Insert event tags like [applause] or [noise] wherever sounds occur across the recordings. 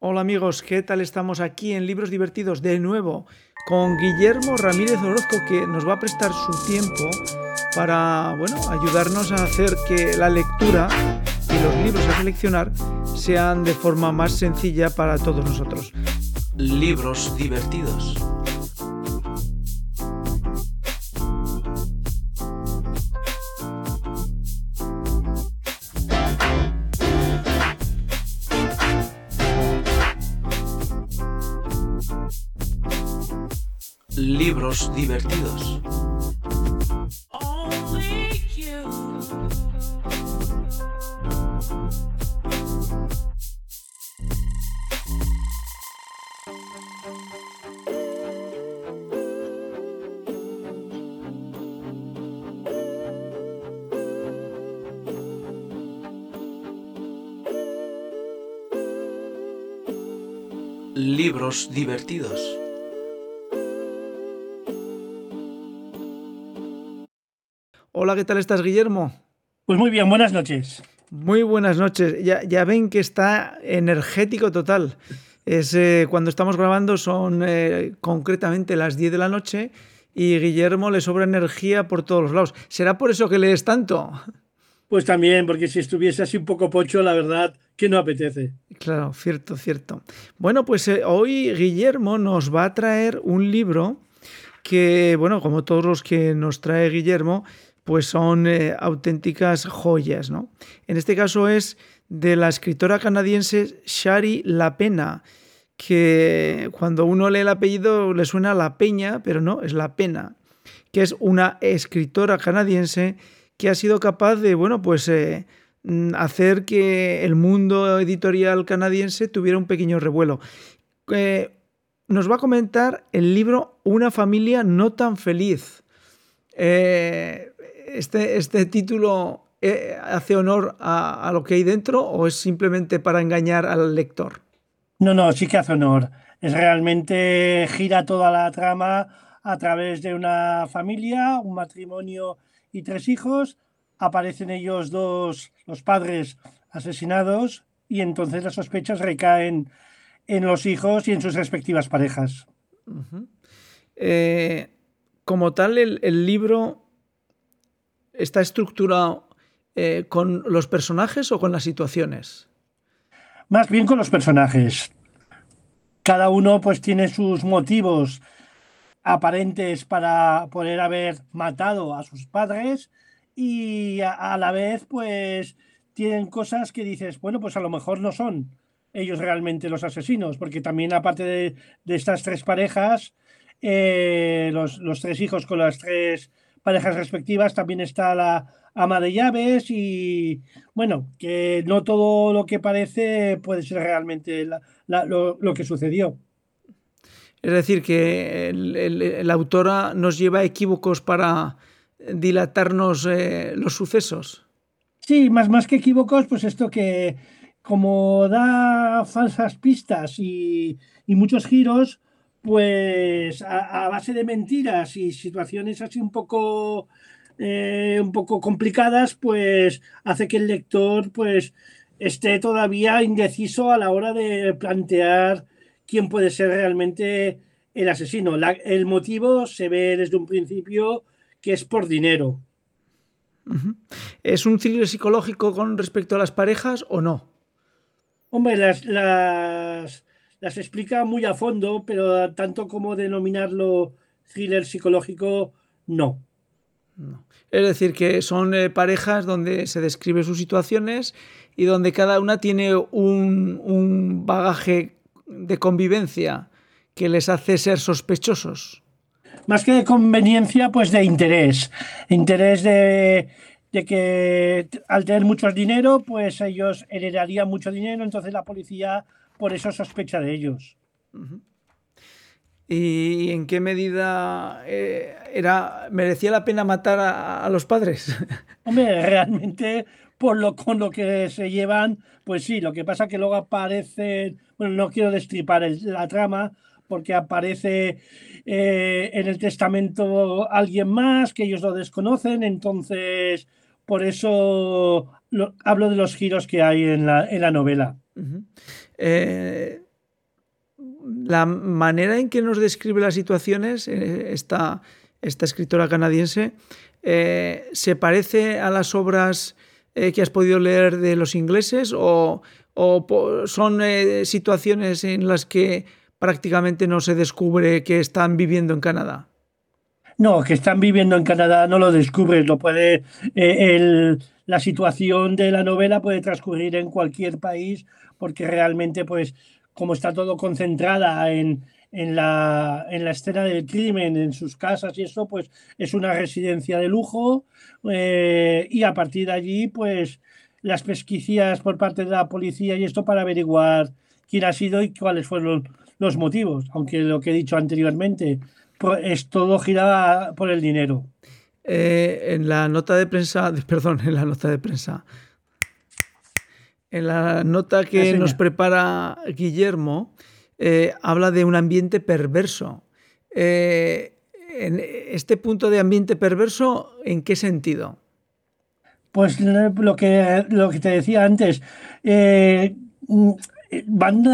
Hola amigos, ¿qué tal estamos aquí en Libros Divertidos de nuevo con Guillermo Ramírez Orozco que nos va a prestar su tiempo para bueno, ayudarnos a hacer que la lectura y los libros a seleccionar sean de forma más sencilla para todos nosotros. Libros divertidos. Libros divertidos. Libros divertidos. Hola, ¿qué tal estás, Guillermo? Pues muy bien, buenas noches. Muy buenas noches. Ya, ya ven que está energético total. Es, eh, cuando estamos grabando son eh, concretamente las 10 de la noche y Guillermo le sobra energía por todos los lados. ¿Será por eso que lees tanto? Pues también, porque si estuviese así un poco pocho, la verdad que no apetece. Claro, cierto, cierto. Bueno, pues eh, hoy Guillermo nos va a traer un libro que, bueno, como todos los que nos trae Guillermo, pues son eh, auténticas joyas, ¿no? En este caso es de la escritora canadiense Shari La Pena, que cuando uno lee el apellido le suena La Peña, pero no, es La Pena, que es una escritora canadiense que ha sido capaz de, bueno, pues eh, mm, hacer que el mundo editorial canadiense tuviera un pequeño revuelo. Eh, nos va a comentar el libro Una familia no tan feliz. Eh, este, este, título hace honor a, a, lo que hay dentro o es simplemente para engañar al lector? No, no, sí que hace honor. Es realmente gira toda la trama a través de una familia, un matrimonio y tres hijos. Aparecen ellos dos, los padres asesinados, y entonces las sospechas recaen en los hijos y en sus respectivas parejas. Uh -huh. eh, como tal, el, el, libro está estructurado eh, con los personajes o con las situaciones. Más bien con los personajes. Cada uno pues tiene sus motivos aparentes para poder haber matado a sus padres y a, la vez pues tienen cosas que dices, bueno, pues a lo mejor no son ellos realmente los asesinos, porque también aparte de, de estas tres parejas, eh, los, los, tres hijos con las tres parejas respectivas, también está la ama de llaves y bueno, que no todo lo que parece puede ser realmente la, la, lo, lo que sucedió. Es decir, que el, autora nos lleva a equívocos para dilatarnos eh, los sucesos. Sí, más, más que equívocos, pues esto que como da falsas pistas y, y muchos giros, pues a, a, base de mentiras y situaciones así un poco, eh, un poco complicadas, pues hace que el lector pues esté todavía indeciso a la hora de plantear quién puede ser realmente el asesino. La, el motivo se ve desde un principio que es por dinero. ¿Es un thriller psicológico con respecto a las parejas o no? Hombre, las, las, las explica muy a fondo, pero tanto como denominarlo thriller psicológico, no. no. Es decir, que son eh, parejas donde se describen sus situaciones y donde cada una tiene un, un bagaje de convivencia que les hace ser sospechosos. Más que de conveniencia, pues de interés. Interés de, de que al tener mucho dinero, pues ellos heredarían mucho dinero, entonces la policía por eso sospecha de ellos. ¿Y en qué medida eh, era, merecía la pena matar a, a los padres? [laughs] Hombre, realmente por lo con lo que se llevan, pues sí, lo que pasa que luego aparece, bueno, no quiero destripar el, la trama, porque aparece eh, en el testamento alguien más que ellos lo desconocen, entonces por eso lo, hablo de los giros que hay en la, en la novela. Uh -huh. eh, La manera en que nos describe las situaciones, eh, esta, esta escritora canadiense, eh, ¿se parece a las obras que has podido leer de los ingleses o, o son situaciones en las que prácticamente no se descubre que están viviendo en Canadá? No, que están viviendo en Canadá no lo descubres, lo puede el, la situación de la novela puede transcurrir en cualquier país porque realmente pues como está todo concentrada en, en la, en la escena del crimen, en sus casas y eso, pues es una residencia de lujo eh, y a partir de allí, pues las pesquisas por parte de la policía y esto para averiguar quién ha sido y cuáles fueron los motivos, aunque lo que he dicho anteriormente, pues, es todo giraba por el dinero. Eh, en la nota de prensa, [laughs] perdón, en la nota de prensa, en la nota que nos prepara Guillermo, eh, habla de un ambiente perverso. Eh, en este punto de ambiente perverso, ¿en qué sentido? Pues lo que, lo que te decía antes, eh, van,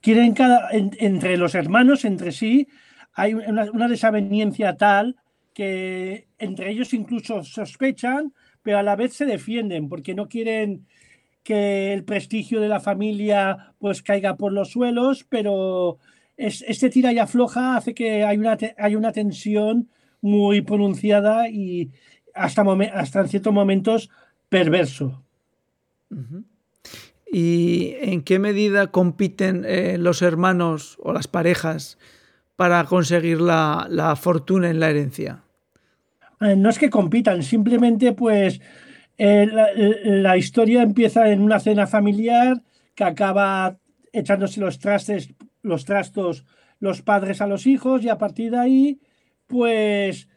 quieren cada, entre los hermanos, entre sí, hay una, una desaveniencia tal que entre ellos incluso sospechan, pero a la vez se defienden porque no quieren que el prestigio de la familia pues caiga por los suelos, pero este tira y afloja hace que hay una, hay una tensión muy pronunciada y hasta, hasta en ciertos momentos perverso. ¿Y en qué medida compiten eh, los hermanos o las parejas para conseguir la, la fortuna en la herencia? Eh, no es que compitan, simplemente pues eh, la, historia empieza en una cena familiar que acaba echándose los trastes, los trastos los padres a los hijos y a partir de ahí, pues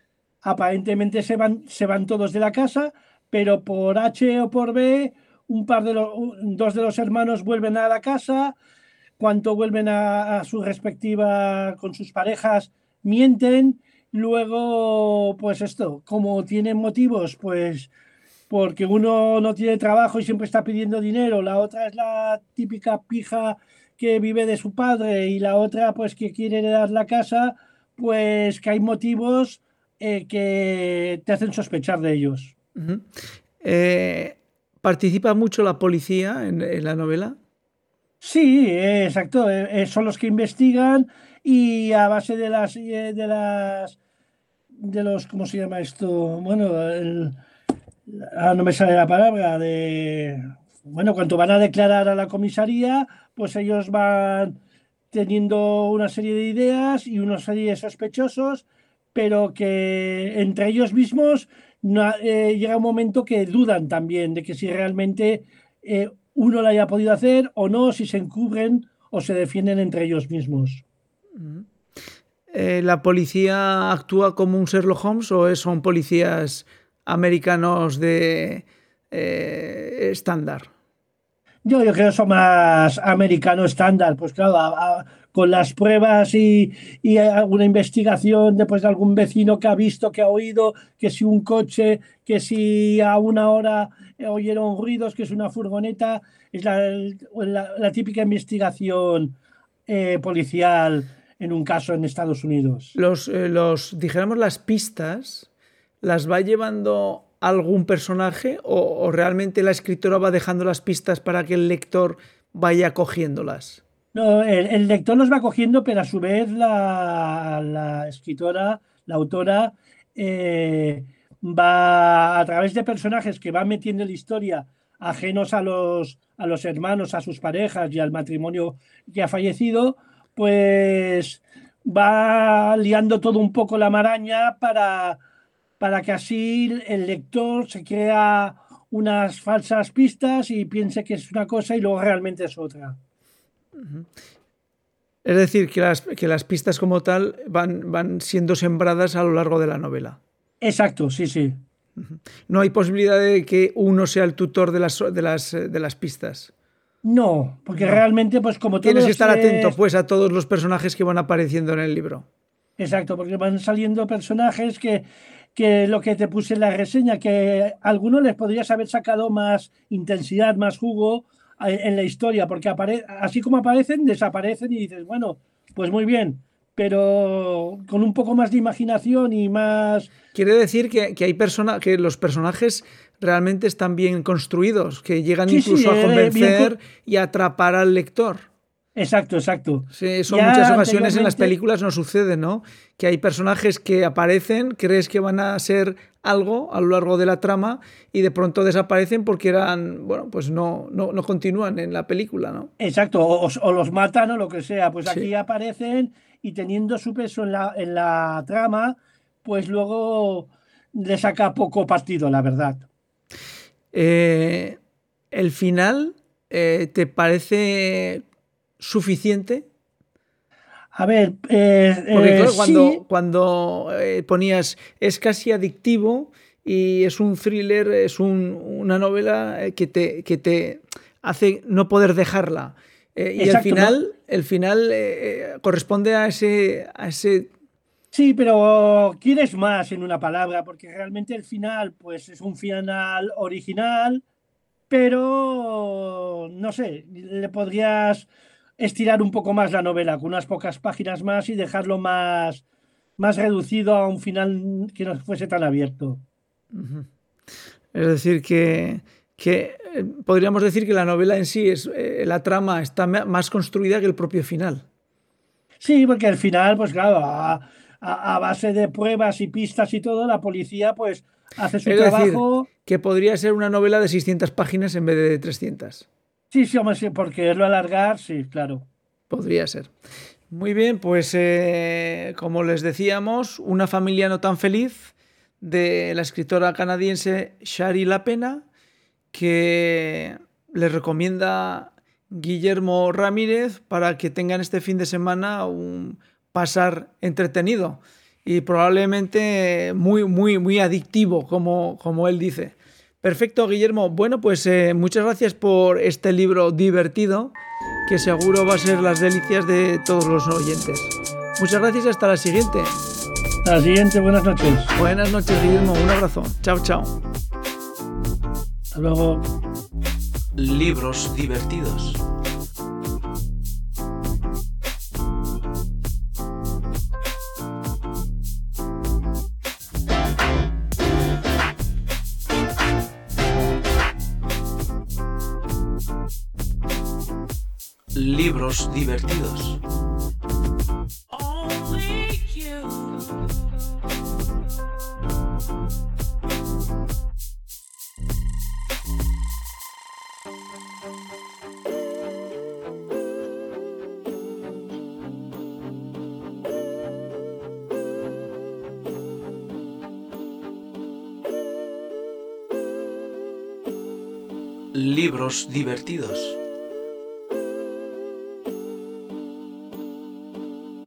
aparentemente se van, se van todos de la casa, pero por H o por B, un par de los, dos de los hermanos vuelven a la casa, cuando vuelven a, a su respectiva con sus parejas, mienten, luego, pues esto, como tienen motivos, pues porque uno no tiene trabajo y siempre está pidiendo dinero, la otra es la típica pija que vive de su padre y la otra pues que quiere heredar la casa, pues que hay motivos eh, que te hacen sospechar de ellos. Eh, ¿Participa mucho la policía en, la novela? Sí, exacto. Eh, son los que investigan y a base de las de las de los ¿cómo se llama esto? Bueno, el, ah, no me sale la palabra, de, bueno, cuando van a declarar a la comisaría, pues ellos van teniendo una serie de ideas y una serie de sospechosos, pero que entre ellos mismos eh, llega un momento que dudan también de que si realmente eh, uno lo haya podido hacer o no, si se encubren o se defienden entre ellos mismos. Eh, ¿La policía actúa como un Sherlock Holmes o son policías americanos de eh, estándar? Yo, yo creo que son más americanos estándar, pues claro, con las pruebas y, y, alguna investigación después de algún vecino que ha visto, que ha oído, que si un coche, que si a una hora oyeron ruidos, que es una furgoneta, es la, típica investigación eh, policial en un caso en Estados Unidos. Los, eh, los dijéramos, las pistas las va llevando algún personaje o, realmente la escritora va dejando las pistas para que el lector vaya cogiéndolas? No, el, lector los va cogiendo, pero a su vez la, escritora, la autora, eh, va a través de personajes que van metiendo en la historia ajenos a los, a los hermanos, a sus parejas y al matrimonio que ha fallecido, pues va liando todo un poco la maraña para, para que así el lector se crea unas falsas pistas y piense que es una cosa y luego realmente es otra. Es decir, que las, que las pistas como tal van, van siendo sembradas a lo largo de la novela. Exacto, sí, sí. No hay posibilidad de que uno sea el tutor de las, de las, de las pistas. No, porque realmente, pues como Tienes que estar atento, pues, a todos los personajes que van apareciendo en el libro. Exacto, porque van saliendo personajes que que lo que te puse en la reseña, que a algunos les podrías haber sacado más intensidad, más jugo en la historia, porque así como aparecen, desaparecen y dices, bueno, pues muy bien, pero con un poco más de imaginación y más... Quiere decir que, hay persona, que los personajes realmente están bien construidos, que llegan incluso a eh, convencer y atrapar al lector. Exacto, exacto. Sí, eso muchas ocasiones en las películas no sucede, ¿no? Que hay personajes que aparecen, crees que van a ser algo a lo largo de la trama y de pronto desaparecen porque eran, bueno, pues no, no, continúan en la película, ¿no? Exacto, o, los matan o lo que sea. Pues aquí aparecen y teniendo su peso en la, en la trama, pues luego le saca poco partido, la verdad. Eh, el final, eh, ¿te parece suficiente? A ver, eh, Porque eh, cuando, cuando eh, ponías es casi adictivo y es un thriller, es una novela que te, que te hace no poder dejarla. y el final, el final corresponde a ese, a ese Sí, pero quieres más en una palabra, porque realmente el final, pues es un final original, pero no sé, le podrías estirar un poco más la novela, con unas pocas páginas más y dejarlo más, más reducido a un final que no fuese tan abierto. Es decir, que, que, eh, podríamos decir que la novela en sí, es, eh, la trama está más construida que el propio final. Sí, porque al final, pues claro, a, base de pruebas y pistas y todo, la policía pues hace su trabajo. que podría ser una novela de 600 páginas en vez de 300. Sí, sí, hombre, sí, porque lo alargar, sí, claro. Podría ser. Muy bien, pues eh, como les decíamos, una familia no tan feliz de la escritora canadiense Shari Lapena, que les recomienda Guillermo Ramírez para que tengan este fin de semana un pasar entretenido y probablemente muy, muy, muy adictivo, como, como él dice. Perfecto, Guillermo. Bueno, pues eh, muchas gracias por este libro divertido, que seguro va a ser las delicias de todos los oyentes. Muchas gracias y hasta la siguiente. Hasta la siguiente, buenas noches. Buenas noches, Guillermo. Un abrazo. Chao, chao. Hasta luego. Libros divertidos. Libros divertidos. Libros divertidos.